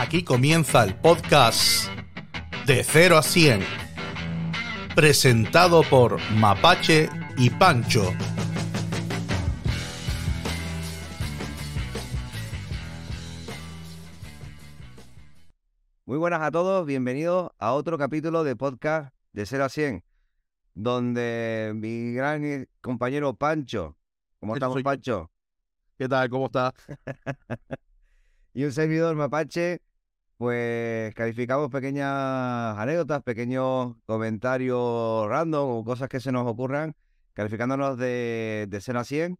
Aquí comienza el podcast de 0 a 100, presentado por Mapache y Pancho. Muy buenas a todos, bienvenidos a otro capítulo de podcast de 0 a 100, donde mi gran compañero Pancho, ¿cómo estamos soy. Pancho? ¿Qué tal? ¿Cómo estás? Y un servidor Mapache, pues calificamos pequeñas anécdotas, pequeños comentarios random o cosas que se nos ocurran, calificándonos de, de 0 a 100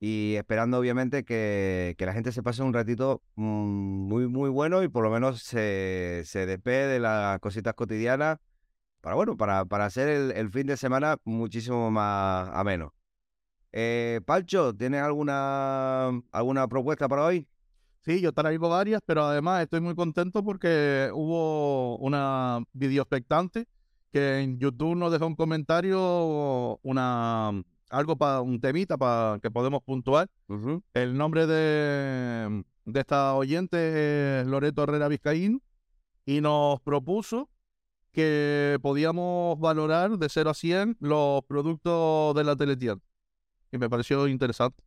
y esperando obviamente que, que la gente se pase un ratito mm, muy muy bueno y por lo menos se, se despegue de las cositas cotidianas para bueno, para, para hacer el, el fin de semana muchísimo más ameno. Eh, Pancho, ¿tienes alguna, alguna propuesta para hoy? Sí, yo traigo varias, pero además estoy muy contento porque hubo una video expectante que en YouTube nos dejó un comentario, una algo para un temita para que podemos puntuar. El nombre de, de esta oyente es Loreto Herrera Vizcaíno y nos propuso que podíamos valorar de 0 a 100 los productos de la teletienda. Y me pareció interesante.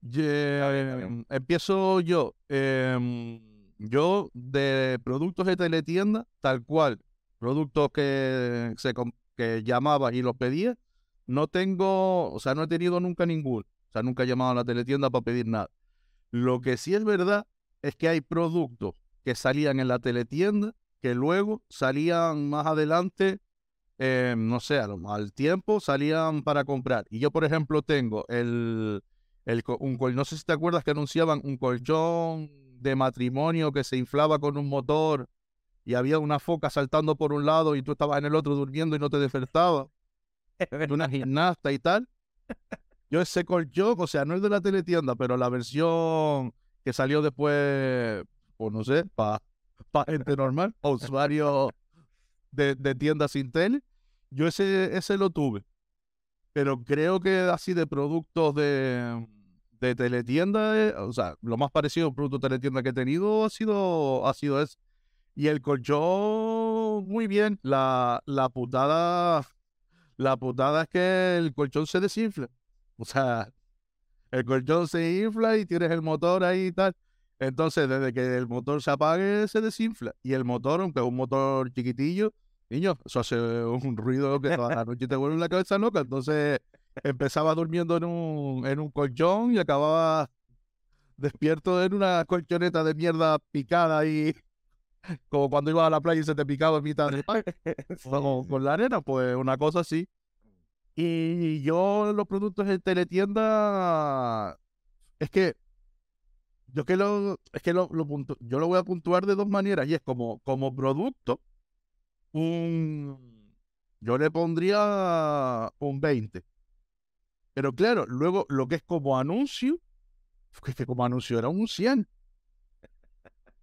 Ye- bien. empiezo yo. Em, yo de productos de teletienda, tal cual, productos que, se, que llamabas y los pedías, no tengo, o sea, no he tenido nunca ninguno. O sea, nunca he llamado a la teletienda para pedir nada. Lo que sí es verdad es que hay productos que salían en la teletienda que luego salían más adelante, eh, no sé, al tiempo salían para comprar. Y yo, por ejemplo, tengo el, el un no sé si te acuerdas que anunciaban un colchón de matrimonio que se inflaba con un motor y había una foca saltando por un lado y tú estabas en el otro durmiendo y no te despertaba de una gimnasta y tal. Yo ese colchón, o sea, no es de la teletienda, pero la versión que salió después, pues no sé, para gente normal, pa usuarios de, de tiendas sin tele, yo ese, ese lo tuve. Pero creo que así de productos de, de teletienda, eh, o sea, lo más parecido a un producto teletienda que he tenido ha sido, ha sido ese. Y el colchón, muy bien. La, la putada, la putada es que el colchón se desinfla. O sea, el colchón se infla y tienes el motor ahí y tal. Entonces, desde que el motor se apague, se desinfla. Y el motor, aunque es un motor chiquitillo, niño, eso hace un ruido que toda la noche te vuelve la cabeza loca. Entonces, empezaba durmiendo en un, en un colchón y acababa despierto en una colchoneta de mierda picada y como cuando ibas a la playa y se te picaba en mitad de con, con la arena, pues una cosa así. Y yo los productos de teletienda es que yo que lo es que lo, lo puntu- yo lo voy a puntuar de dos maneras y es como como producto un yo le pondría un 20. Pero claro, luego lo que es como anuncio, es que como anuncio era un 100.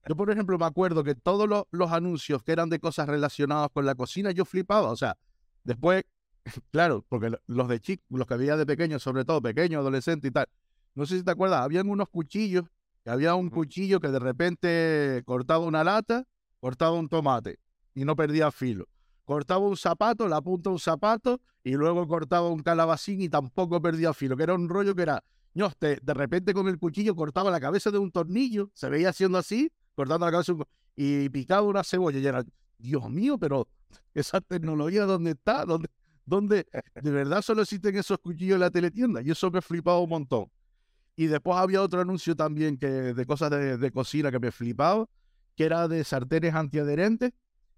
Yo, por ejemplo, me acuerdo que todos los, los anuncios que eran de cosas relacionadas con la cocina, yo flipaba. O sea, después, claro, porque lo- los de chicos, los que veía de pequeños, sobre todo pequeños, adolescentes y tal, no sé si te acuerdas, habían unos cuchillos, que había un cuchillo que de repente cortaba una lata, cortaba un tomate y no perdía filo. Cortaba un zapato, la punta de un zapato y luego cortaba un calabacín y tampoco perdía filo, que era un rollo que era, no, te- de repente con el cuchillo cortaba la cabeza de un tornillo, se veía haciendo así, cortando la cabeza de un- y picaba una cebolla y era, Dios mío, pero esa tecnología, ¿dónde está? ¿Dónde, dónde? De verdad solo existen esos cuchillos en la teletienda y eso me flipaba un montón. Y después había otro anuncio también que de cosas de, de cocina que me flipaba, que era de sartenes antiadherentes,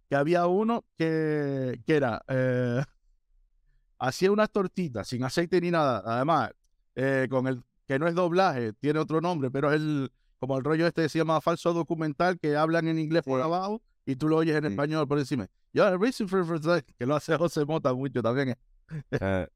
que había uno que, que era, eh, hacía unas tortitas sin aceite ni nada, además, eh, con el que no es doblaje, tiene otro nombre, pero es el, como el rollo este que se llama falso documental, que hablan en inglés por abajo y tú lo oyes en Sí. español por encima. Yo, el that, que lo hace José Mota mucho también. eh.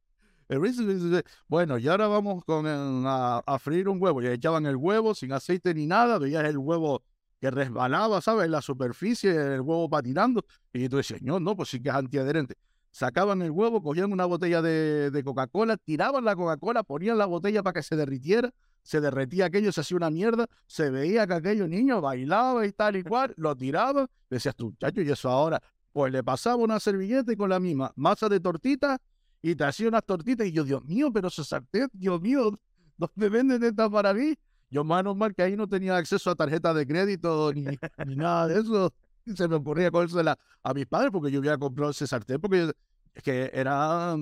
Bueno, y ahora vamos con el- a, a freír un huevo. Y echaban el huevo sin aceite ni nada, veías el huevo que resbalaba, ¿sabes? En la superficie, el huevo patinando. Y tú decías, no, no, pues sí que es antiadherente. sacaban el huevo, cogían una botella de, Coca-Cola, tiraban la Coca-Cola, ponían la botella para que se derritiera, se derretía aquello, se hacía una mierda, se veía que aquello niño bailaba y tal y cual, lo tiraba, decías tú, chacho, y eso ahora, pues le pasaba una servilleta con la misma masa de tortita y te hacía unas tortitas y yo, Dios mío, pero se sartén, Dios mío, ¿dónde venden esta maravilla? Yo, menos mal que ahí no tenía acceso a tarjeta de crédito ni, ni nada de eso. Se me ocurría cogérsela a mis padres porque yo había comprado ese sartén porque es que era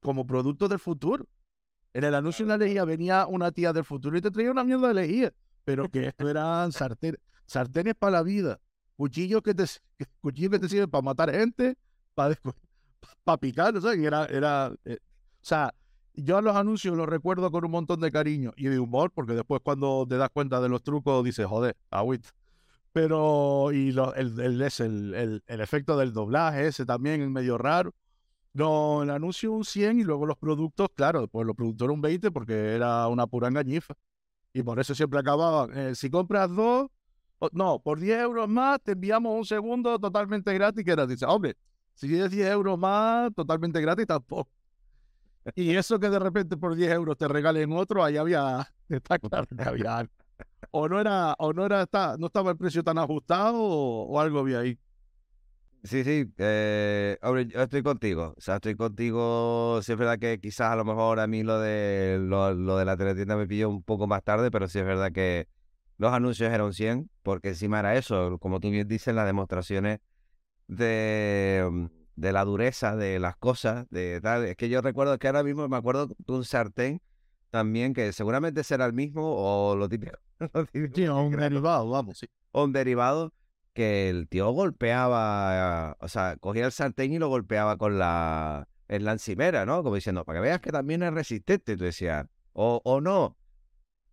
como producto del futuro. En el anuncio de la lejía venía una tía del futuro y te traía una mierda de lejía, pero que esto eran sartenes, sartenes para la vida, cuchillos que te, cuchillos que te sirven para matar gente, para, para picar, o sea, era, era eh, o sea, yo a los anuncios los recuerdo con un montón de cariño y de humor, porque después cuando te das cuenta de los trucos dices, joder, agüita. Pero, y lo, el, el, el, el, efecto del doblaje, ese también es medio raro. No, el anuncio un 100 y luego los productos, claro, pues los productos un 20 porque era una pura engañifa. Y por eso siempre acababan. Eh, si compras dos, no, por 10 euros más te enviamos un segundo totalmente gratis. Que era, dice, hombre, si es 10 euros más, totalmente gratis tampoco. Y eso que de repente por 10 euros te regalen otro, ahí había, está claro que había O no era, o no era, está, no estaba el precio tan ajustado o, algo había ahí. Sí, sí, eh, yo estoy contigo. O sea, estoy contigo. Sí es verdad que quizás a lo mejor a mí lo de lo, lo de la teletienda me pilló un poco más tarde, pero sí es verdad que los anuncios eran 100, porque encima era eso, como tú bien dices, las demostraciones de de la dureza de las cosas, de tal. Es que yo recuerdo que ahora mismo me acuerdo de un sartén también que seguramente será el mismo o lo típico. sí, o un derivado, vamos, sí. O un derivado que el tío golpeaba, o sea, cogía el sartén y lo golpeaba con la, en la encimera, ¿no? Como diciendo, para que veas que también es resistente, tú decías. O, o no.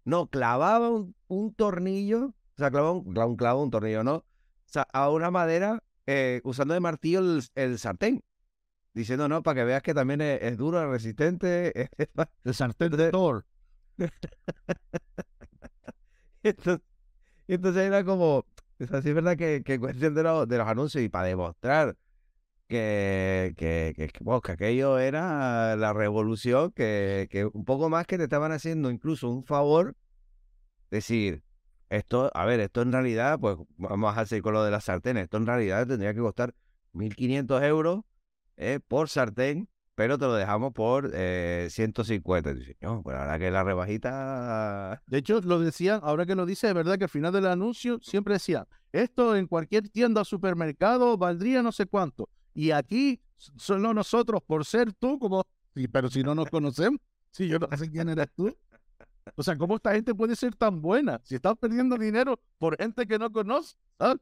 No, clavaba un, un tornillo, o sea, clavaba un, un clavo, un tornillo, ¿no? O sea, a una madera eh, usando de martillo el, sartén. Diciendo, no, para que veas que también es, duro, es resistente. el sartén de Thor. entonces, entonces, era como, es así, es verdad que, que cuestión de, de, los anuncios y para demostrar que, que, que, que, aquello era la revolución, que, que un poco más que te estaban haciendo incluso un favor, decir, esto, a ver, esto en realidad, pues vamos a hacer con lo de las sartenes. Esto en realidad tendría que costar 1.500 euros eh, por sartén, pero te lo dejamos por eh, 150. Dice, no, pues la verdad que la rebajita. De hecho, lo decían, ahora que lo dice, es verdad que al final del anuncio siempre decían, esto en cualquier tienda o supermercado valdría no sé cuánto. Y aquí, solo nosotros, por ser tú, como, pero si no nos conocemos, si yo no sé quién eres tú. O sea, ¿cómo esta gente puede ser tan buena? Si estás perdiendo dinero por gente que no conoces, ¿sabes?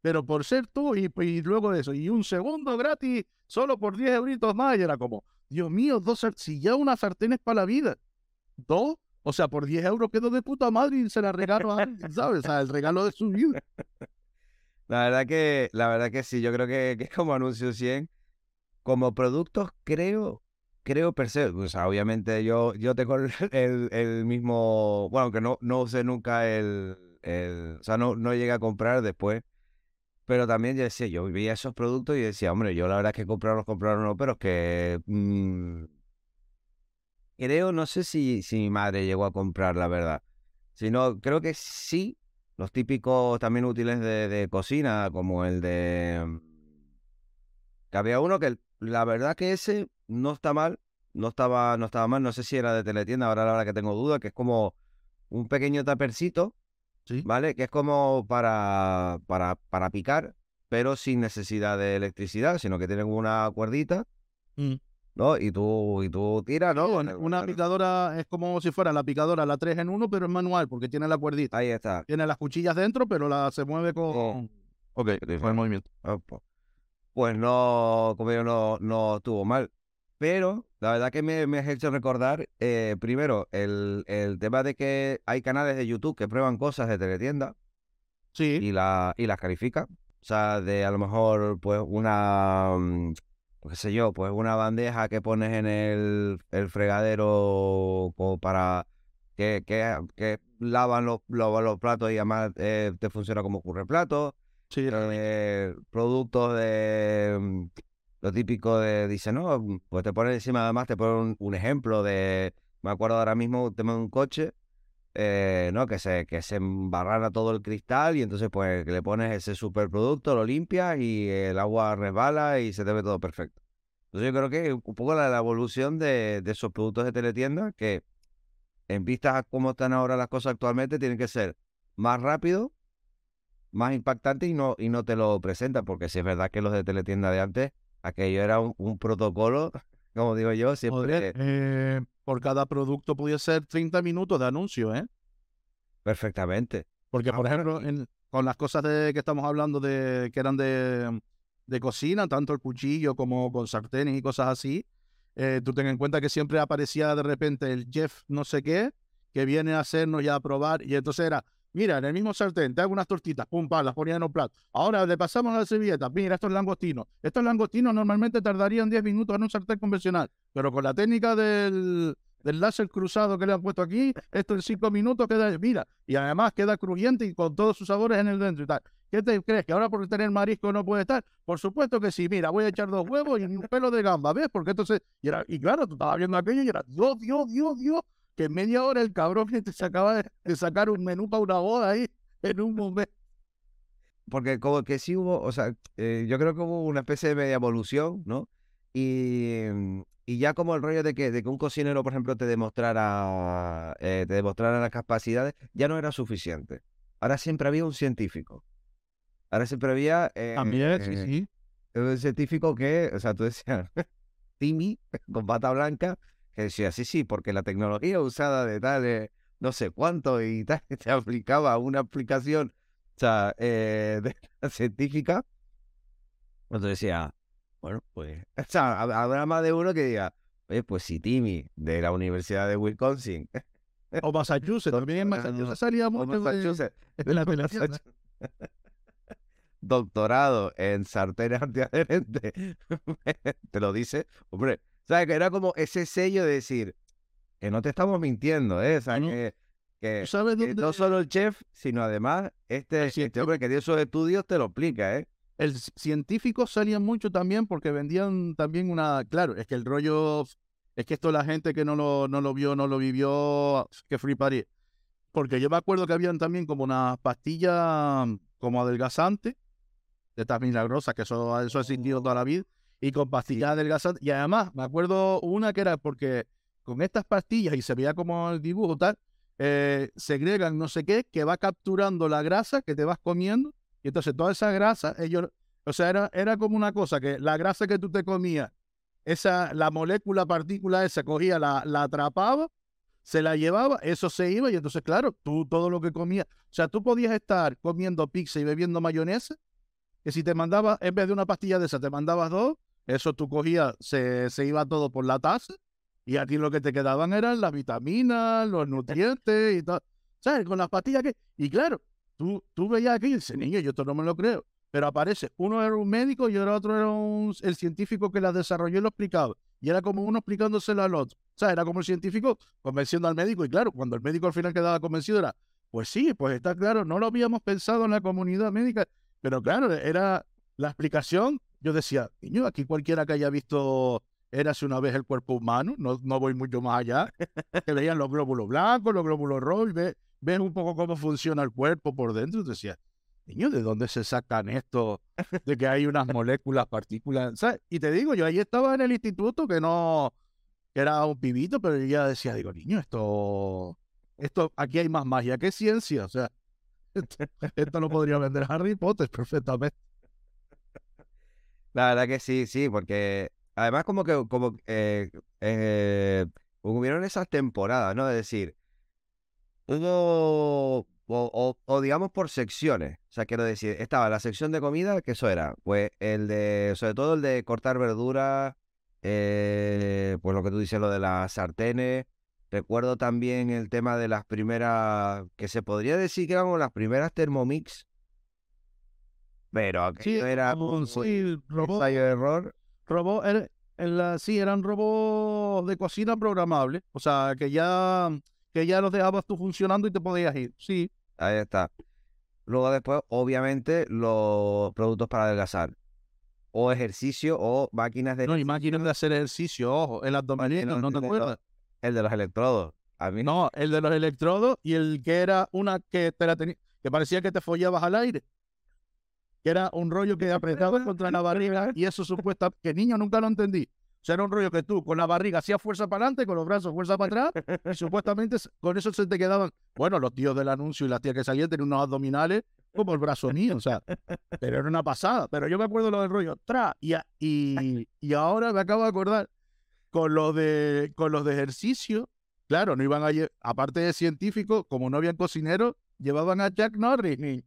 Pero por ser tú y, luego de eso, y un segundo gratis solo por 10 euritos más, y era como, Dios mío, dos, si ya una sartén es para la vida, dos, o sea, por 10 euros quedó de puta madre y se la regalo a alguien, ¿sabes? O sea, el regalo de su vida. La verdad que, la verdad que sí, yo creo que es como anuncio 100. Como productos, creo creo per se, o sea, obviamente yo, yo tengo el, el, mismo, bueno, que no, no usé nunca el, el, o sea, no, no llegué a comprar después, pero también yo decía, yo vivía esos productos y decía, hombre, yo la verdad es que compraron, compraron, no, pero es que mmm, creo, no sé si, si mi madre llegó a comprar, la verdad, sino creo que sí, los típicos también útiles de, de cocina, como el de... Que había uno que la verdad que ese no está mal, no estaba, no estaba mal, no sé si era de teletienda, ahora la verdad que tengo duda, que es como un pequeño tapercito, ¿Sí? ¿vale? Que es como para, para, para picar, pero sin necesidad de electricidad, sino que tienen una cuerdita, mm. ¿no? Y tú, y tú tiras, ¿no? una picadora es como si fuera la picadora, la 3 en 1, pero es manual, porque tiene la cuerdita. Ahí está. Tiene las cuchillas dentro, pero la se mueve con... Oh. Ok, con el movimiento. Pues no, como yo no, no estuvo mal. Pero la verdad que me, me has hecho recordar, eh, primero, el, el, tema de que hay canales de YouTube que prueban cosas de teletienda. Sí. Y, la, y las califican. O sea, de a lo mejor, pues, una, mm, qué sé yo, pues una bandeja que pones en el, el fregadero como para que, que, que lavan los, los, platos y además eh, te funciona como ocurre plato. Sí, eh, productos de mm, lo típico de, dice, no, pues te pone encima, además te pone un, un ejemplo de, me acuerdo ahora mismo, tema de un coche, eh, ¿no? Que se, que se embarrana todo el cristal y entonces pues le pones ese superproducto, lo limpias y el agua resbala y se te ve todo perfecto. Entonces yo creo que un poco la, evolución de, de esos productos de teletienda que en vistas a cómo están ahora las cosas actualmente tienen que ser más rápido, más impactante y no, y no te lo presentan, porque si es verdad que los de teletienda de antes, aquello era un, un protocolo, como digo yo, siempre... Joder, eh, por cada producto podía ser 30 minutos de anuncio, ¿eh? Perfectamente. Porque, por ejemplo, en- con las cosas de, que estamos hablando de que eran de, de cocina, tanto el cuchillo como con sartenes y cosas así, eh, tú ten en cuenta que siempre aparecía de repente el chef no sé qué, que viene a hacernos ya a probar, y entonces era, mira, en el mismo sartén te hago unas tortitas, pum, pam, las ponía en un plato. Ahora le pasamos a la servilleta, mira, estos langostinos. Estos langostinos normalmente tardarían 10 minutos en un sartén convencional, pero con la técnica del, del láser cruzado que le han puesto aquí, esto en 5 minutos queda, mira, y además queda crujiente y con todos sus sabores en el dentro y tal. ¿Qué te crees? ¿Que ahora por tener marisco no puede estar? Por supuesto que sí. Mira, voy a echar dos huevos y un pelo de gamba, ¿ves? Porque entonces, y, era, y claro, tú estabas viendo aquello y era, Dios, Dios, Dios, Dios, que en media hora el cabrón te sacaba de, de sacar un menú para una boda ahí en un momento. porque como que sí hubo, o sea, eh, yo creo que hubo una especie de media evolución, ¿no? Y, mm, y ya como el rollo de que, de que un cocinero, por ejemplo, te demostrara, eh, te demostrara las capacidades, ya no era suficiente. Ahora siempre había un científico. Ahora siempre había eh, También, sí, sí. un científico que, o sea, tú decías, Timmy, con bata blanca, que decía, sí, sí, porque la tecnología usada de tal, eh, no sé cuánto y tal, te aplicaba una aplicación, o sea, eh, de- científica. Entonces decía, bueno, pues, o sea, hab- habrá más de uno que diga, oye, pues si Timmy, de la Universidad de Wisconsin, O Massachusetts, también en Massachusetts salía o mucho de, Massachusetts, de la teletienda. doctorado en sartenes antiadherentes, te lo dice, hombre, ¿sabes? Que era como ese sello de decir que no te estamos mintiendo, ¿eh? O sea, No. que, que- ¿Tú sabes que dónde no solo el chef, sino además este, Sí, este hombre que dio esos estudios te lo explica, ¿eh? el científico salía mucho también porque vendían también una, claro, es que el rollo, es que esto la gente que no lo, no lo vio, no lo vivió, que fliparía. Porque yo me acuerdo que habían también como unas pastillas como adelgazantes, de estas milagrosas, que eso, eso ha existido toda la vida, y con pastillas adelgazantes. Y además, me acuerdo una que era porque con estas pastillas, y se veía como el dibujo tal, eh, segregan no sé qué, que va capturando la grasa que te vas comiendo, y entonces toda esa grasa, ellos, o sea, era, era como una cosa que la grasa que tú te comías, esa, la molécula, partícula esa, cogía, la, la atrapaba, se la llevaba, eso se iba, y entonces, claro, tú todo lo que comías, o sea, tú podías estar comiendo pizza y bebiendo mayonesa, que si te mandabas, en vez de una pastilla de esa, te mandabas dos, eso tú cogías, se, se iba todo por la taza, y a ti lo que te quedaban eran las vitaminas, los nutrientes y tal. ¿Sabes? Con las pastillas que. Y claro, tú, tú veías aquí y niño, yo esto no me lo creo. Pero aparece, uno era un médico y el otro era un- el científico que las desarrolló y lo explicaba. Y era como uno explicándoselo al otro. O sea, era como el científico convenciendo al médico. Y claro, cuando el médico al final quedaba convencido era, pues sí, pues está claro, no lo habíamos pensado en la comunidad médica. Pero claro, era la explicación. Yo decía, niño, aquí cualquiera que haya visto Érase una vez el cuerpo humano, no, no voy mucho más allá, que veían los glóbulos blancos, los glóbulos rojos, y ve- ves un poco cómo funciona el cuerpo por dentro, y tú decías, niño, ¿de dónde se sacan esto? De que hay unas moléculas, partículas. Y te digo, yo ahí estaba en el instituto que no, que era un pibito, pero yo ya decía, digo, niño, esto, esto, aquí hay más magia que ciencia, o sea, esto lo podría vender Harry Potter perfectamente. La verdad que sí, sí, porque además como que como eh, eh, hubieron esas temporadas, ¿no? Es decir, hubo, o, digamos por secciones, o sea, quiero decir, estaba la sección de comida, que eso era, pues el de, sobre todo el de cortar verduras, eh, pues lo que tú dices, lo de las sartenes, recuerdo también el tema de las primeras, que se podría decir que eran las primeras Thermomix, pero aquello era un sí, robot, ensayo de error. robot, era- en la- sí, eran robots de cocina programables, o sea, que ya, que ya los dejabas tú funcionando y te podías ir, sí. Ahí está. Luego después, obviamente, los productos para adelgazar. o ejercicio o máquinas de... No, y máquinas de hacer ejercicio, ojo, el abdominal, ¿no te acuerdas? El de los electrodos. A mí No, el de los electrodos y el que era una que te la tenía, que parecía que te follabas al aire. Que era un rollo que apretaba contra la barriga y eso supuesta, que niño nunca lo entendí. O sea, era un rollo que tú con la barriga hacías fuerza para adelante, con los brazos fuerza para atrás, y supuestamente con eso se te quedaban. Bueno, los tíos del anuncio y las tías que salían tenían unos abdominales como el brazo mío, o sea, pero era una pasada. Pero yo me acuerdo lo del rollo, tra, y, y, y ahora me acabo de acordar, con los de, con los de ejercicio, claro, no iban a, aparte de científicos, como no habían cocineros, llevaban a Jack Norris. ni-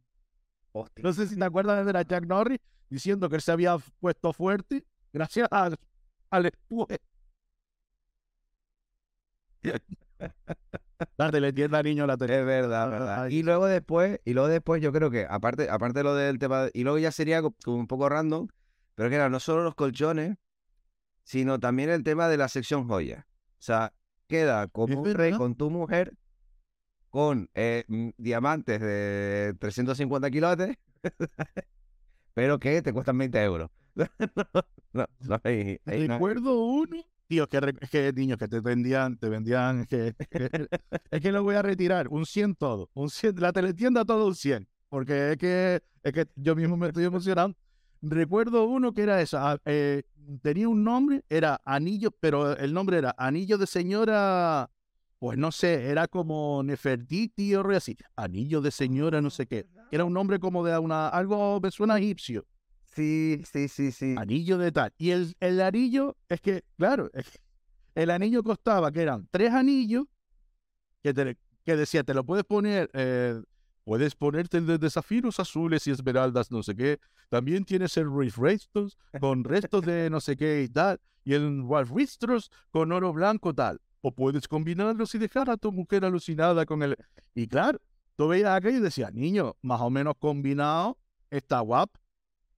Hostia. no sé si te acuerdas de ver a Jack Norris diciendo que él se había puesto fuerte gracias al, al empuje. La teletienda niño la tele. Es verdad, verdad. Y luego después, y luego después yo creo que, aparte, aparte de lo del tema, y luego ya sería co- como un poco random, pero que era no solo los colchones, sino también el tema de la sección joya. O sea, queda como un rey con tu mujer, con eh, mm, diamantes de 350 quilates, pero que te cuestan 20 euros. no, no, hay- hay- Recuerdo uno, tío, que, re- que niños que te vendían, te vendían, que, que- es que lo voy a retirar, un 100 todo, un 100, la teletienda todo un 100, porque es que, es que yo mismo me estoy emocionando. Recuerdo uno que era esa, ah, eh, tenía un nombre, era Anillo, pero el nombre era Anillo de Señora, pues no sé, era como Nefertiti o algo así, Anillo de Señora, no sé qué, era un nombre como de una, algo me suena egipcio. Sí, sí, sí, sí. Anillo de tal. Y el, el anillo, es que, claro, es que el anillo costaba que eran tres anillos que, te- que decía, te lo puedes poner, eh, puedes ponerte el de, de zafiros azules y esmeraldas, no sé qué. También tienes el Riff Restos con restos de no sé qué y tal. Y el Wolf Ristros con oro blanco tal. O puedes combinarlos y dejar a tu mujer alucinada con el... Y claro, tú veías aquello y decías, niño, más o menos combinado, está guapo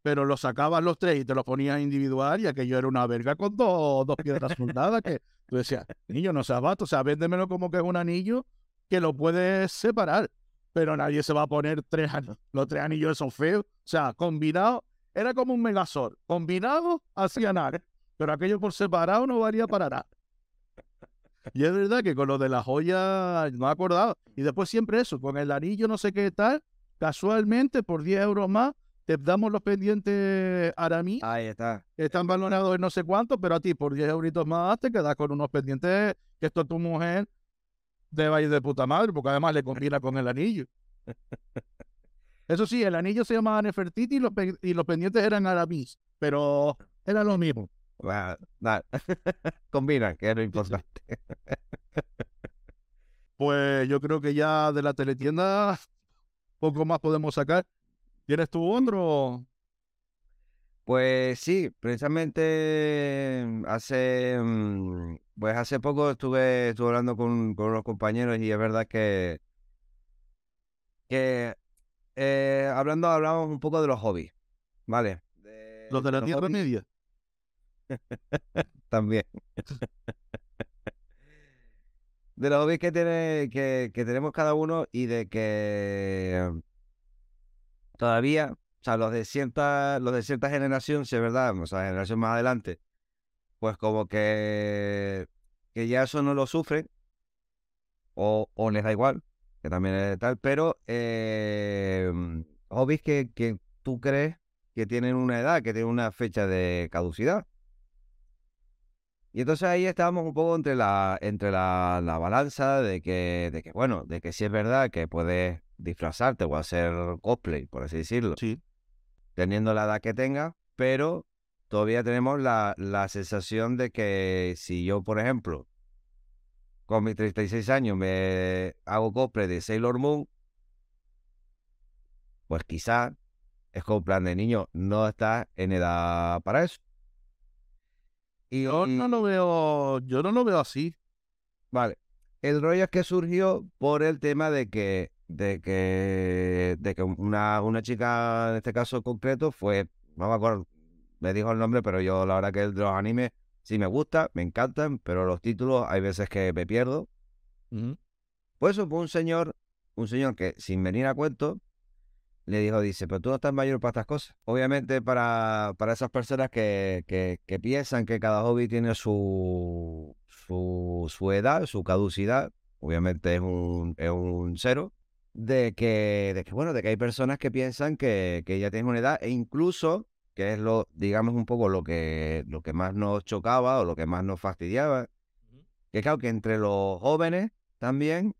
pero lo sacabas los tres y te lo ponías individual y aquello era una verga con dos, dos piedras soldadas que tú decías, niño, no seas vato, o sea, véndemelo como que es un anillo que lo puedes separar, pero nadie se va a poner tres anillos, los tres anillos esos feos, o sea, combinado, era como un megasor, combinado hacía nada, pero aquello por separado no valía para nada. Y es verdad que con lo de la joya no me acordaba. Y después siempre eso, con el anillo no sé qué tal, casualmente por 10 euros más te damos los pendientes Aramí, Ahí está. están valorados en no sé cuánto, pero a ti por 10 euritos más te quedas con unos pendientes que esto tu mujer debe ir de puta madre, porque además le combina con el anillo. Eso sí, el anillo se llamaba Nefertiti y los, y los pendientes eran Aramis, pero era lo mismo. Nada. Combinan, que es lo importante. Pues yo creo que ya de la teletienda poco más podemos sacar. ¿Tienes tu otro? Pues sí, precisamente mm, hace, mm, pues hace poco estuve, estuve hablando con, con unos compañeros y es verdad que, que eh, hablando, hablamos un poco de los hobbies, ¿vale? De- Los de la los Tierra hobbies Media. también. De los hobbies que, tiene, que, que tenemos cada uno y de que todavía, o sea, los de cierta, los de cierta generación, si es verdad, o sea, generación más adelante, pues como que, que ya eso no lo sufren, o, o les da igual, que también es tal, pero eh, hobbies que, que tú crees que tienen una edad, que tienen una fecha de caducidad. Y entonces ahí estábamos un poco entre la, entre la, la balanza de que, de que, bueno, de que sí es verdad que puedes disfrazarte o hacer cosplay, por así decirlo, Sí. teniendo la edad que tengas, pero todavía tenemos la, la sensación de que si yo, por ejemplo, con mis 36 años me hago cosplay de Sailor Moon, pues quizá es como plan de niño, no estás en edad para eso. Y, Yo no lo veo, yo no lo veo así. Vale. El rollo es que surgió por el tema de que, de que, de que una, una chica, en este caso concreto, fue, no me acuerdo, me dijo el nombre, pero yo la verdad que el de los animes sí me gusta, me encantan, pero los títulos hay veces que me pierdo. Ujú. Pues eso fue un señor, un señor que sin venir a cuento, le dijo, dice, pero tú no estás mayor para estas cosas. Obviamente para, para esas personas que, que, que piensan que cada hobby tiene su, su, su edad, su caducidad, obviamente es un, es un cero, de que, de que, bueno, de que hay personas que piensan que, que ya tienen una edad e incluso, que es lo, digamos, un poco lo que, lo que más nos chocaba o lo que más nos fastidiaba, que claro, que entre los jóvenes también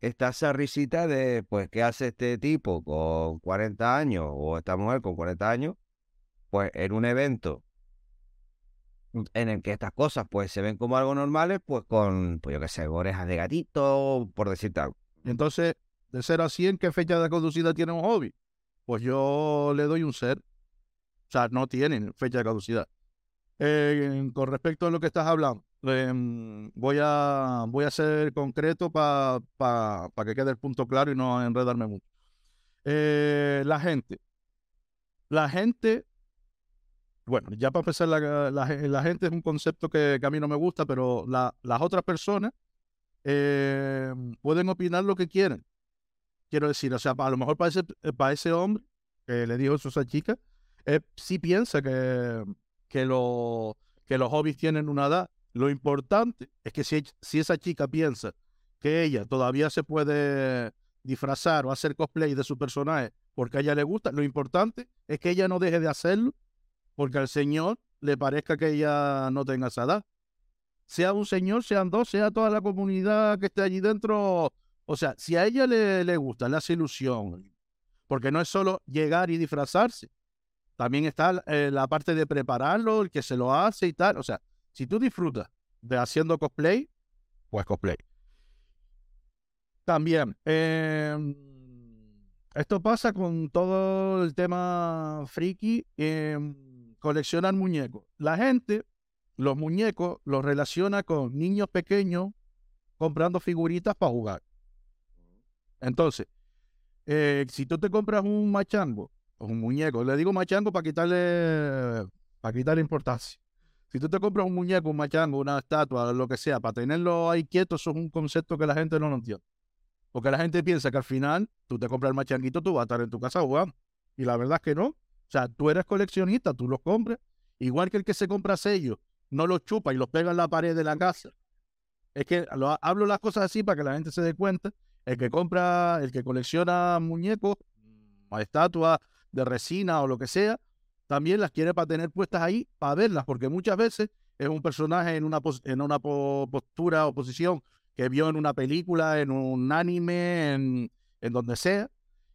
está esa risita de, pues, ¿qué hace este tipo con 40 años o esta mujer con 40 años? Pues en un evento en el que estas cosas pues se ven como algo normales, pues con, pues yo qué sé, orejas de gatito, por decirte algo. Entonces, de 0 a 100, ¿qué fecha de caducidad tiene un hobby? Pues yo le doy un ser. O sea, no tienen fecha de caducidad. Eh, con respecto a lo que estás hablando, em, voy, a, voy a ser concreto para que quede el punto claro y no enredarme mucho. Eh, la gente. La gente, bueno, ya para empezar, la, la, gente es un concepto que, a mí no me gusta, pero las otras personas eh, pueden opinar lo que quieren. Quiero decir, o sea, a lo mejor para ese, para ese hombre que le dijo eso a esa chica, sí piensa que, que, lo, que los hobbies tienen una edad. Lo importante es que si, esa chica piensa que ella todavía se puede disfrazar o hacer cosplay de su personaje porque a ella le gusta, lo importante es que ella no deje de hacerlo porque al Señor le parezca que ella no tenga esa edad. Sea un señor, sean dos, sea toda la comunidad que esté allí dentro. O sea, si a ella le, le gusta, le hace ilusión, porque no es solo llegar y disfrazarse, también está eh, la parte de prepararlo, el que se lo hace y tal. O sea, si tú disfrutas de haciendo cosplay, pues cosplay. También, em, esto pasa con todo el tema friki, eh, coleccionar muñecos. La gente, los muñecos, los relaciona con niños pequeños comprando figuritas para jugar. Entonces, eh, si tú te compras un machango un muñeco. Le digo machango para quitarle, para quitarle importancia. Si tú te compras un muñeco, un machango, una estatua, lo que sea, para tenerlo ahí quieto, eso es un concepto que la gente no lo entiende. Porque la gente piensa que al final tú te compras el machanguito, tú vas a estar en tu casa jugando. Y la verdad es que no. O sea, tú eres coleccionista, tú los compras. Igual que el que se compra sellos, no los chupa y los pega en la pared de la casa. Es que hablo las cosas así para que la gente se dé cuenta. El que compra, el que colecciona muñecos, estatuas, de resina o lo que sea, también las quiere para tener puestas ahí, para verlas, porque muchas veces es un personaje en una, en una postura o posición que vio en una película, en un anime, en, en donde sea,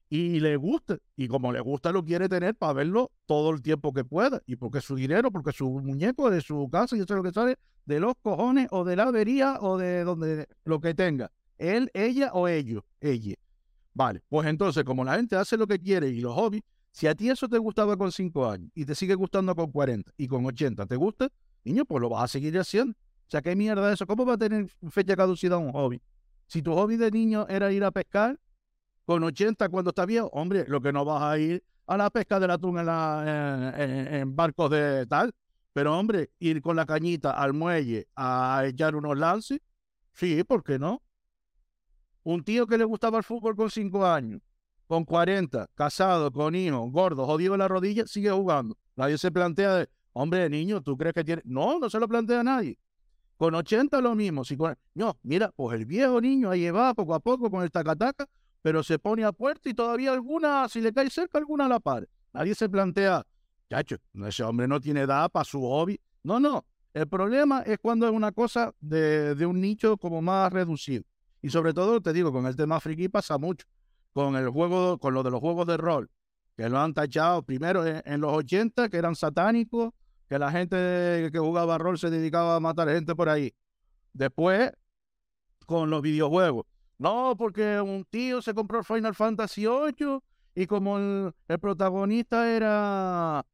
y le gusta. Y como le gusta, lo quiere tener para verlo todo el tiempo que pueda. Y porque su dinero, porque su muñeco de su casa, y eso es lo que sale de los cojones o de la avería o de donde lo que tenga. Él, ella o ellos, ella. Vale, pues entonces, como la gente hace lo que quiere y los hobbies, si a ti eso te gustaba con 5 años y te sigue gustando con 40 y con 80 te gusta, niño, pues lo vas a seguir haciendo. O sea, ¿qué mierda es eso? ¿Cómo va a tener fecha caducidad un hobby? Si tu hobby de niño era ir a pescar, con 80 cuando está viejo, hombre, lo que no vas a ir a la pesca del atún en, la, en, barcos de tal. Pero, hombre, ir con la cañita al muelle a echar unos lances, sí, ¿por qué no? Un tío que le gustaba el fútbol con 5 años con 40, casado, con hijos, gordo, jodido en la rodilla, sigue jugando. Nadie se plantea de, hombre, niño, ¿tú crees que tiene? No, no se lo plantea nadie. Con 80 lo mismo. Si No, mira, pues el viejo niño ahí va poco a poco con el tacataca, pero se pone a puerta y todavía alguna, si le cae cerca, alguna a la par. Nadie se plantea, chacho, ese hombre no tiene edad para su hobby. No, no. El problema es cuando es una cosa de, de un nicho como más reducido. Y sobre todo, te digo, con el tema friki pasa mucho con el juego, con lo de los juegos de rol, que lo han tachado primero en, los 80, que eran satánicos, que la gente que jugaba rol se dedicaba a matar gente por ahí. Después, con los videojuegos. No, porque un tío se compró el Final Fantasy VIII y como el, protagonista era,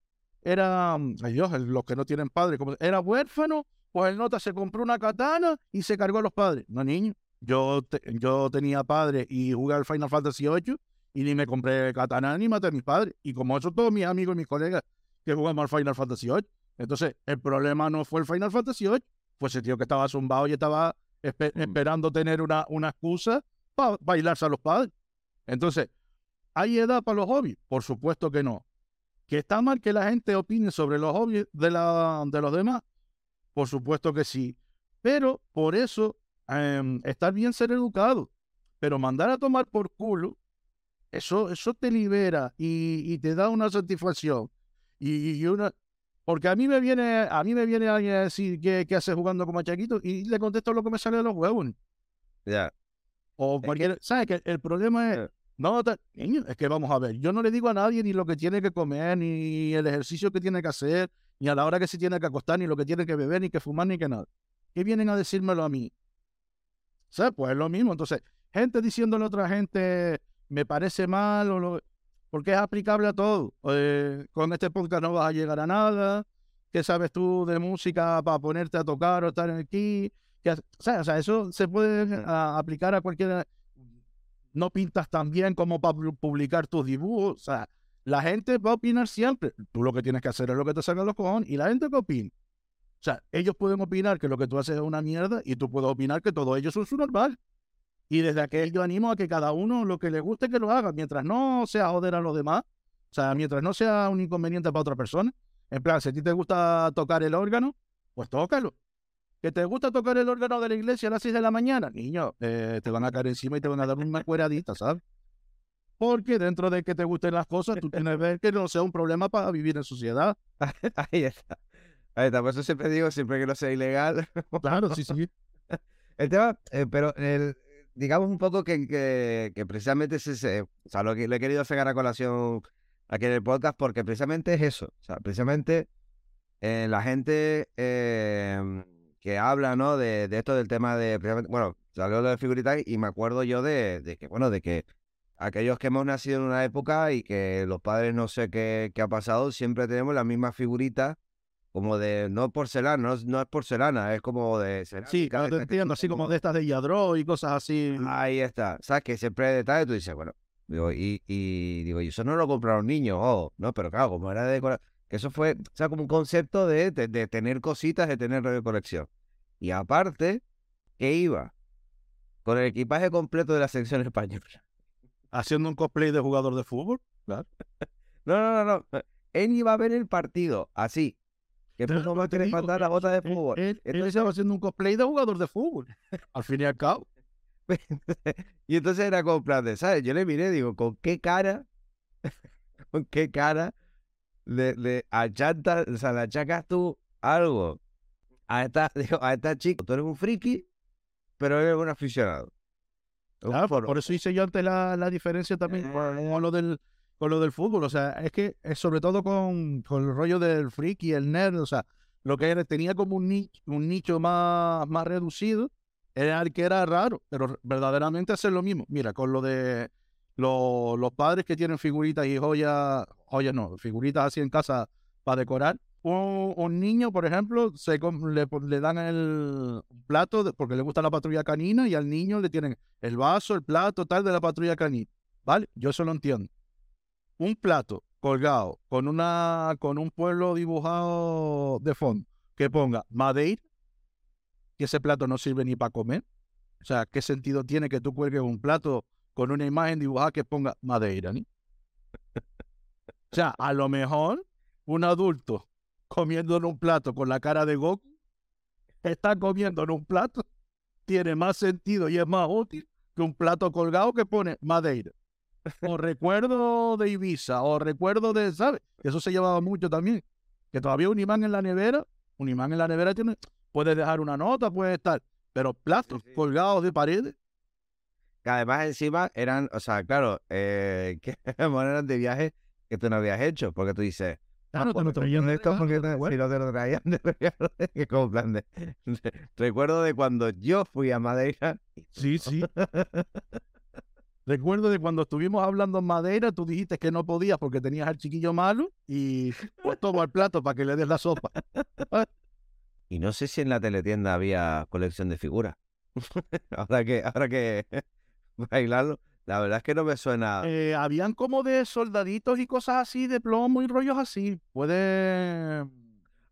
era, ay Dios, los que no tienen padre, como era huérfano, pues el nota se compró una katana y se cargó a los padres. No, niño. Yo, yo tenía padre y jugué al Final Fantasy VIII y ni me compré katana ni maté a mis padres. Y como eso, todos mis amigos y mis colegas que jugamos al Final Fantasy VIII. Entonces, el problema no fue el Final Fantasy VIII, fue ese tío que estaba zumbado y estaba mm. esperando tener una, una excusa para bailarse a los padres. Entonces, ¿Hay edad para los hobbies? Por supuesto que no. ¿Que está mal que la gente opine sobre los hobbies de, la, de los demás? Por supuesto que sí. Pero por eso em, está bien ser educado. Pero mandar a tomar por culo, eso, eso te libera y, te da una satisfacción. Y, una. Porque a mí me viene, a mí me viene alguien a decir qué, qué hace jugando como chaquito y le contesto lo que me sale de los huevos. Ya. O ¿sabes? Que el problema es, no, es que vamos a ver, yo no le digo a nadie ni lo que tiene que comer, ni el ejercicio que tiene que hacer, ni a la hora que se tiene que acostar, ni lo que tiene que beber, ni que fumar, ni que nada. ¿Qué vienen a decírmelo a mí? ¿Sabes? Pues es lo mismo. Entonces, gente diciéndole a otra gente, me parece mal, o lo, porque es aplicable a todo. Eh, con este podcast no vas a llegar a nada. ¿Qué sabes tú de música para ponerte a tocar o estar aquí? o, sea, eso se puede aplicar a cualquier... No pintas tan bien como para publicar tus dibujos. O sea, la gente va a opinar siempre. Tú lo que tienes que hacer es lo que te salga los cojones. ¿Y la gente qué opina? O sea, ellos pueden opinar que lo que tú haces es una mierda y tú puedes opinar que todo ellos son su normal. Y desde aquel yo animo a que cada uno lo que le guste que lo haga, mientras no sea joder a los demás, o sea, mientras no sea un inconveniente para otra persona. En plan, si a ti te gusta tocar el órgano, pues tócalo que te gusta tocar el órgano de la iglesia a las 6 de la mañana, niño, eh, te van a caer encima y te van a dar una cueradita, ¿sabes? Porque dentro de que te gusten las cosas, tú tienes que ver que no sea un problema para vivir en sociedad. Ahí está. Ahí está. Por eso siempre digo, siempre que no sea ilegal. claro, sí, sí. El tema, eh, pero el, digamos un poco que, que, precisamente es ese, o sea, lo que le he querido sacar a colación aquí en el podcast, porque precisamente es eso. O sea, precisamente eh, la gente que habla, ¿no? De, de, esto del tema de, bueno, salió lo de figuritas y me acuerdo yo de, de, que, bueno, de que aquellos que hemos nacido en una época y que los padres no sé qué, qué ha pasado, siempre tenemos la misma figurita como de, no porcelana, no, no es porcelana, es como de... Sí, claro, te entiendo, así como de estas de Yadro y cosas así. Ahí está, ¿sabes? Que siempre de detalle tú dices, bueno, digo, y, y digo, y eso no lo compraron niños, oh, no, pero claro, como era de decorar que eso fue, o sea, como un concepto de, de, tener cositas, de tener colección. Y aparte, que iba con el equipaje completo de la selección española. ¿Haciendo un cosplay de jugador de fútbol? Claro. no, no, no, no. Él iba a ver el partido, así. Que no va a querer mandar la bota de fútbol. Él, estaba haciendo un cosplay de jugador de fútbol. al fin y al cabo. y entonces era como ¿sabes? Yo le miré, digo, ¿con qué cara? ¿Con qué cara le, le achanta, o sea, le achacas tú algo a esta, digo, a esta chica, tú eres un friki, pero eres un aficionado. por, eso hice yo antes la, la diferencia también con, eh. lo del, con lo del fútbol. O sea, es que es sobre todo con, con el rollo del friki, el nerd, o sea, lo que tenía como un nicho, más, más reducido, era el que era raro, pero verdaderamente hacer lo mismo. Mira, con lo de los padres que tienen figuritas y joyas, joyas no, figuritas así en casa para decorar. Un, niño, por ejemplo, se, le dan el plato porque le gusta la patrulla canina y al niño le tienen el vaso, el plato, tal de la patrulla canina. ¿Vale? Yo eso lo entiendo. Un plato colgado con, una, con un pueblo dibujado de fondo que ponga Madeira, que ese plato no sirve ni para comer. O sea, ¿qué sentido tiene que tú cuelgues un plato con una imagen dibujada que ponga Madeira? ¿ni? o sea, a lo mejor un adulto comiendo en un plato con la cara de Goku está comiendo en un plato tiene más sentido y es más útil que un plato colgado que pone Madeira. O recuerdo de Ibiza, o recuerdo de, ¿sabes? Eso se llevaba mucho también. Que todavía un imán en la nevera, un imán en la nevera tiene, puede dejar una nota, puede estar, pero platos colgados de paredes que además encima eran, o sea, claro, eh, que eran de viaje que tú no habías hecho, porque tú dices, ah, no, te lo traían de esto porque te, si no te lo traían de regalo, que como plan de, recuerdo de cuando yo fui a Madeira. Sí, sí. Recuerdo de cuando estuvimos hablando en Madeira, tú dijiste que no podías porque tenías al chiquillo malo y pues toma el plato para que le des la sopa. y no sé si en la teletienda había colección de figuras. ahora que, ahora que bailarlo. La verdad es que no me suena. Eh, habían como de soldaditos y cosas así, de plomo y rollos así. Puede.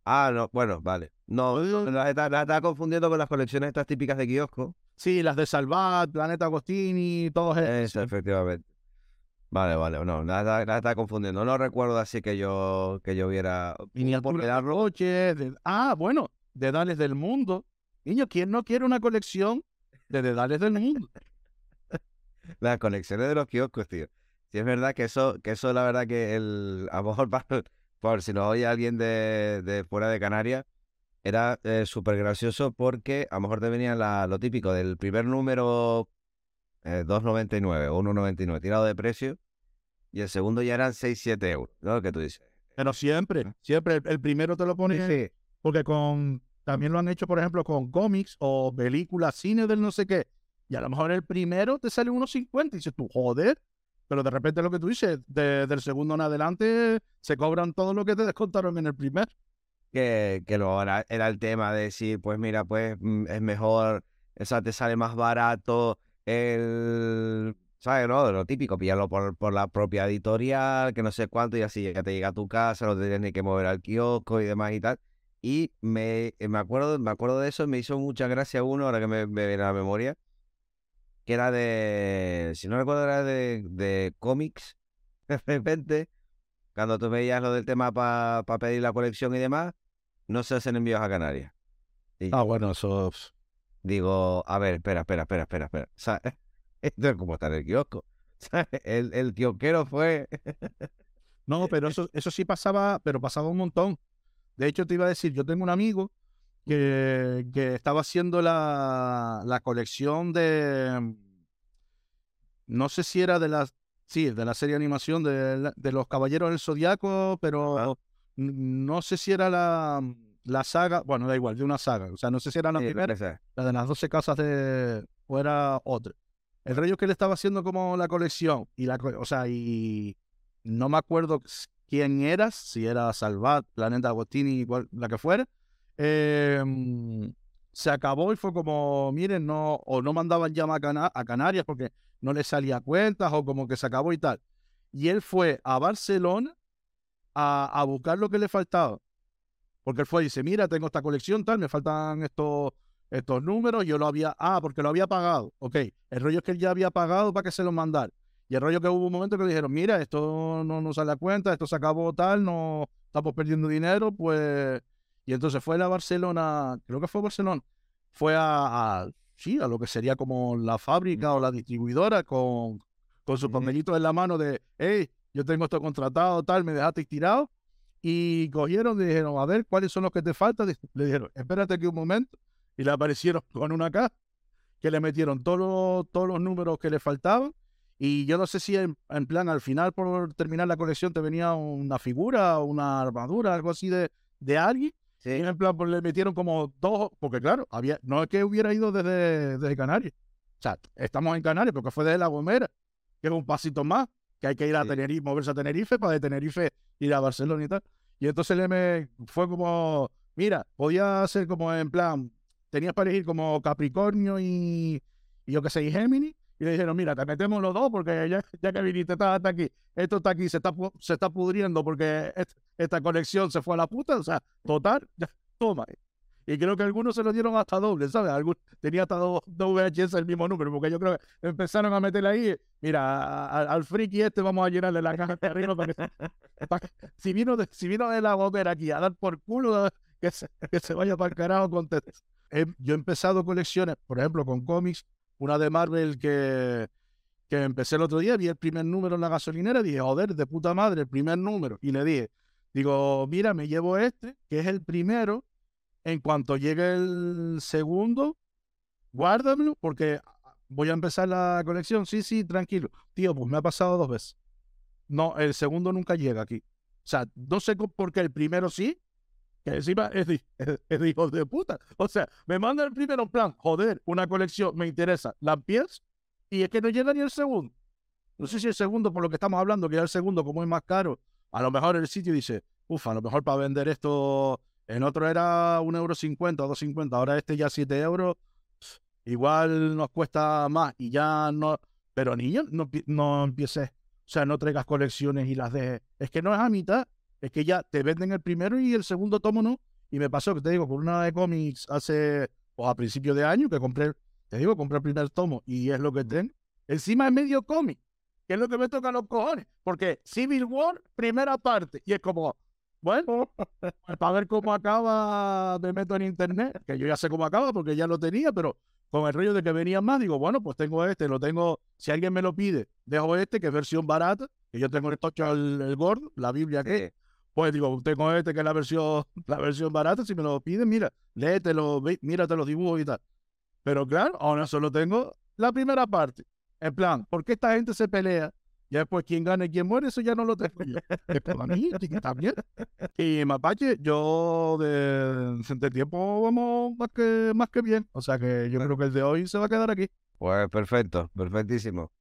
Ah, no, bueno, vale. No, la estaba confundiendo con las colecciones estas típicas de kiosco. Sí, las de Salvat, Planeta Agostini, todos eso. efectivamente. Vale, vale, no, nada está confundiendo. No recuerdo así que yo que yo viera Miniaturas de coches, de- Ah, bueno, Dedales del Mundo. Niño, ¿quién no quiere una colección de Dedales del Mundo? las conexiones de los kioscos, tío. Sí es verdad que eso, que eso la verdad que el, a lo mejor para- por si nos oye alguien de, de fuera de Canarias, era eh, súper gracioso porque a lo mejor te venía la- lo típico del primer número eh, 2.99 o 1.99 tirado de precio y el segundo ya eran 6-7 euros, ¿no? Que tú dices. Pero siempre, siempre el, el primero te lo pones, Sí, porque con también lo han hecho, por ejemplo, con cómics o películas, cine del no sé qué. Y a lo mejor el primero te sale unos 50 y dices tú, joder. Pero de repente lo que tú dices, de- del segundo en adelante se cobran todo lo que te descontaron en el primer. que, que luego era, era el tema de decir, pues mira, pues mm, es mejor, o sea, te sale más barato el, ¿sabes? ¿no? Lo típico, pillarlo por, por la propia editorial, que no sé cuánto, y así ya te llega a tu casa, no te tienes ni que mover al kiosco y demás y tal. Y me, me acuerdo, me acuerdo de eso, me hizo mucha gracia uno, ahora que me, me viene a la memoria, que era de, si no recuerdo, era de, de cómics, de repente, cuando tú veías lo del tema para pedir la colección y demás, no se hacen envíos a Canarias. Y Ah, bueno, eso. digo, a ver, espera, espera, espera, espera, espera. O sea, esto es como está en el kiosco. El, el kiosquero fue. No, pero eso, eso sí pasaba, pero pasaba un montón. De hecho, te iba a decir, yo tengo un amigo que, que estaba haciendo la, la colección de. No sé si era de la. Sí, de la serie de animación de, de los Caballeros del Zodiaco, pero no sé si era la, la saga. Bueno, da igual, de una saga. O sea, no sé si era la Sí, primera, la de las 12 casas de. o era otra. El rollo es que él estaba haciendo como la colección. Y la, o sea, y no me acuerdo quién eras, si era Salvat, Planeta Agostini, cual- la que fuera. Em, se acabó y fue como, miren, no, o no mandaban llama a, a Canarias porque no le salía cuentas o como que se acabó y tal. Y él fue a Barcelona a, a buscar lo que le faltaba. Porque él fue y dice, mira, tengo esta colección, tal, me faltan estos, estos números, yo lo había, ah, porque lo había pagado. Ok, el rollo es que él ya había pagado para que se lo mandara. Y el rollo que hubo un momento que le dijeron, mira, esto no nos sale a cuenta, esto se acabó tal, no estamos perdiendo dinero, pues... Y entonces fue a Barcelona, creo que fue a Barcelona, fue a, a- sí, a lo que sería como la fábrica o la distribuidora con, con su Ujú. papelito en la mano de, hey, yo tengo esto contratado, tal, me dejaste tirado. Y cogieron y dijeron, a ver, ¿cuáles son los que te faltan? Le dijeron, espérate aquí un momento. Y le aparecieron con una caja que le metieron todos los, todos los números que le faltaban. Y yo no sé si en, en plan al final, por terminar la colección, te venía una figura, una armadura, algo así de, de alguien. Sí. Y en plan, pues le metieron como dos, porque claro, había, no es que hubiera ido desde, desde Canarias. O sea, estamos en Canarias, porque fue desde La Gomera, que es un pasito más, que hay que ir a Sí. Tenerife, moverse a Tenerife, para de Tenerife ir a Barcelona y tal. Y entonces le me fue como, mira, podía ser como en plan, tenías para elegir como Capricornio y, y yo qué sé, y Géminis. Y le dijeron, mira, te metemos los dos porque ya, ya que viniste, está hasta aquí. Esto está aquí, se está, se está pudriendo porque est- esta colección se fue a la puta. O sea, total, ya, toma. Y creo que algunos se lo dieron hasta doble, ¿sabes? Algún, tenía hasta dos, dos VHS el mismo número, porque yo creo que empezaron a meterle ahí, mira, al friki este vamos a llenarle la caja de arriba para que, si vino de, si vino de la gomera aquí a dar por culo, que se, vaya para el carajo con. He- yo he empezado colecciones, por ejemplo, con cómics, una de Marvel que, que empecé el otro día, vi el primer número en la gasolinera, dije, joder, de puta madre, el primer número. Y le dije, digo, mira, me llevo este, que es el primero, en cuanto llegue el segundo, guárdamelo, porque voy a empezar la colección. Sí, sí, tranquilo. Tío, pues me ha pasado dos veces. No, el segundo nunca llega aquí. O sea, no sé por qué el primero sí, que encima es es- es de puta. O sea, me manda el primero en plan, joder, una colección, me interesa, la empiezo, y es que no llega ni el segundo. No sé si el segundo, por lo que estamos hablando, que ya el segundo, como es más caro, a lo mejor el sitio dice, ufa, a lo mejor para vender esto, en otro era un euro cincuenta o dos cincuenta, ahora este ya siete euros, igual nos cuesta más y ya no, pero niño, no, no empieces, o sea, no traigas colecciones y las dejes, es que no es a mitad, es que ya te venden el primero y el segundo tomo no, y me pasó que te digo, con una de cómics hace, o a principio de año, que compré, te digo, compré el primer tomo y es lo que tengo, encima es medio cómic, que es lo que me toca a los cojones. Porque Civil War, primera parte, y es como, bueno, pues, para ver cómo acaba, me meto en internet, que yo ya sé cómo acaba porque ya lo tenía, pero con el rollo de que venía más, digo, bueno, pues tengo este, lo tengo, si alguien me lo pide, dejo este, que es versión barata, que yo tengo el tocho el, el gordo, la Biblia que, pues digo, tengo este que es la versión, la versión barata, si me lo piden, mira, léetelo, mírate los dibujos y tal. Pero claro, ahora solo tengo la primera parte. En plan, ¿por qué esta gente se pelea? Ya después, quién gana y quién muere, eso ya no lo tengo yo. Es para mí, que también. Y Mapache, yo de, de tiempo vamos más que, más que bien. O sea que yo creo que el de hoy se va a quedar aquí. Pues perfecto, perfectísimo.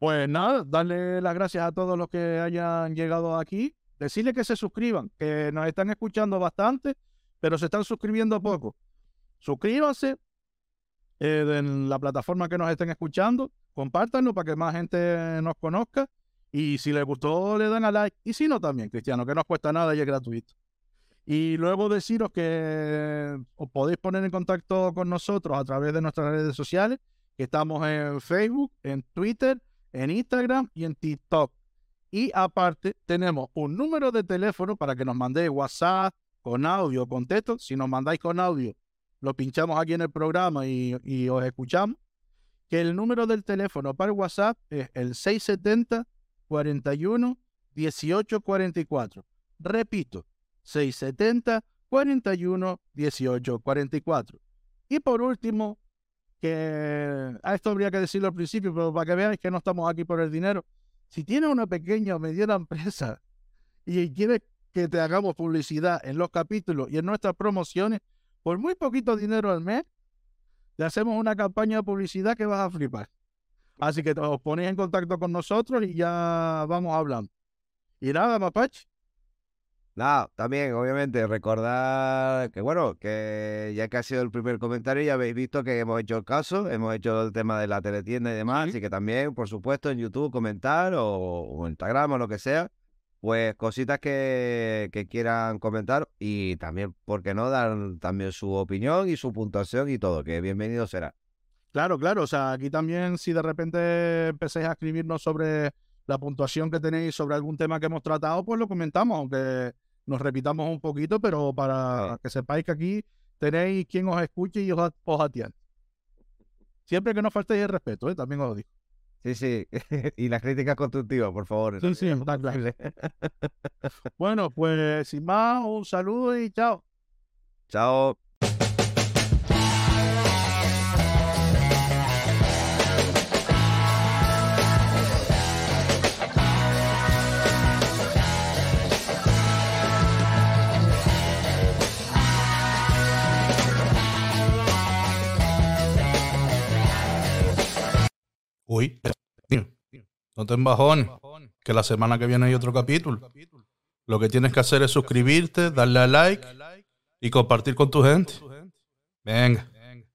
Pues nada, darle las gracias a todos los que hayan llegado aquí decirle que se suscriban, que nos están escuchando bastante, pero se están suscribiendo poco. Suscríbanse eh, en la plataforma que nos estén escuchando, compártanlo para que más gente nos conozca. Y si les gustó, le dan a like. Y si no, también, Cristiano, que no os cuesta nada y es gratuito. Y luego deciros que os podéis poner en contacto con nosotros a través de nuestras redes sociales, que estamos en Facebook, en Twitter, en Instagram y en TikTok. Y aparte, tenemos un número de teléfono para que nos mandéis WhatsApp con audio, con texto. Si nos mandáis con audio, lo pinchamos aquí en el programa y, os escuchamos. Que el número del teléfono para el WhatsApp es el 670 41 18 44. Repito, 670 41 18 44. Y por último, que a esto habría que decirlo al principio, pero para que veáis que no estamos aquí por el dinero, si tienes una pequeña o mediana empresa y quieres que te hagamos publicidad en los capítulos y en nuestras promociones, por muy poquito dinero al mes, le hacemos una campaña de publicidad que vas a flipar. Así que os ponéis en contacto con nosotros y ya vamos hablando. Y nada, Mapache. Nada, también, obviamente, recordar que, bueno, que ya que ha sido el primer comentario, ya habéis visto que hemos hecho el caso, hemos hecho el tema de la teletienda y demás, así que también, por supuesto, en YouTube comentar o, en Instagram o lo que sea, pues cositas que, que, quieran comentar y también, ¿por qué no?, dar también su opinión y su puntuación y todo, que bienvenido será. Claro, claro, o sea, aquí también si de repente empecéis a escribirnos sobre la puntuación que tenéis sobre algún tema que hemos tratado, pues lo comentamos, aunque nos repitamos un poquito, pero para que sepáis que aquí tenéis quien os escuche y os, atiende. Siempre que no faltéis el respeto, ¿eh? también os lo digo. Sí, sí. y las críticas constructivas, por favor. Sí, sí, bueno, pues sin más, un saludo y chao. Chao. Uy, no te embajones, que la semana que viene hay otro capítulo. Lo que tienes que hacer es suscribirte, darle a like y compartir con tu gente. Venga.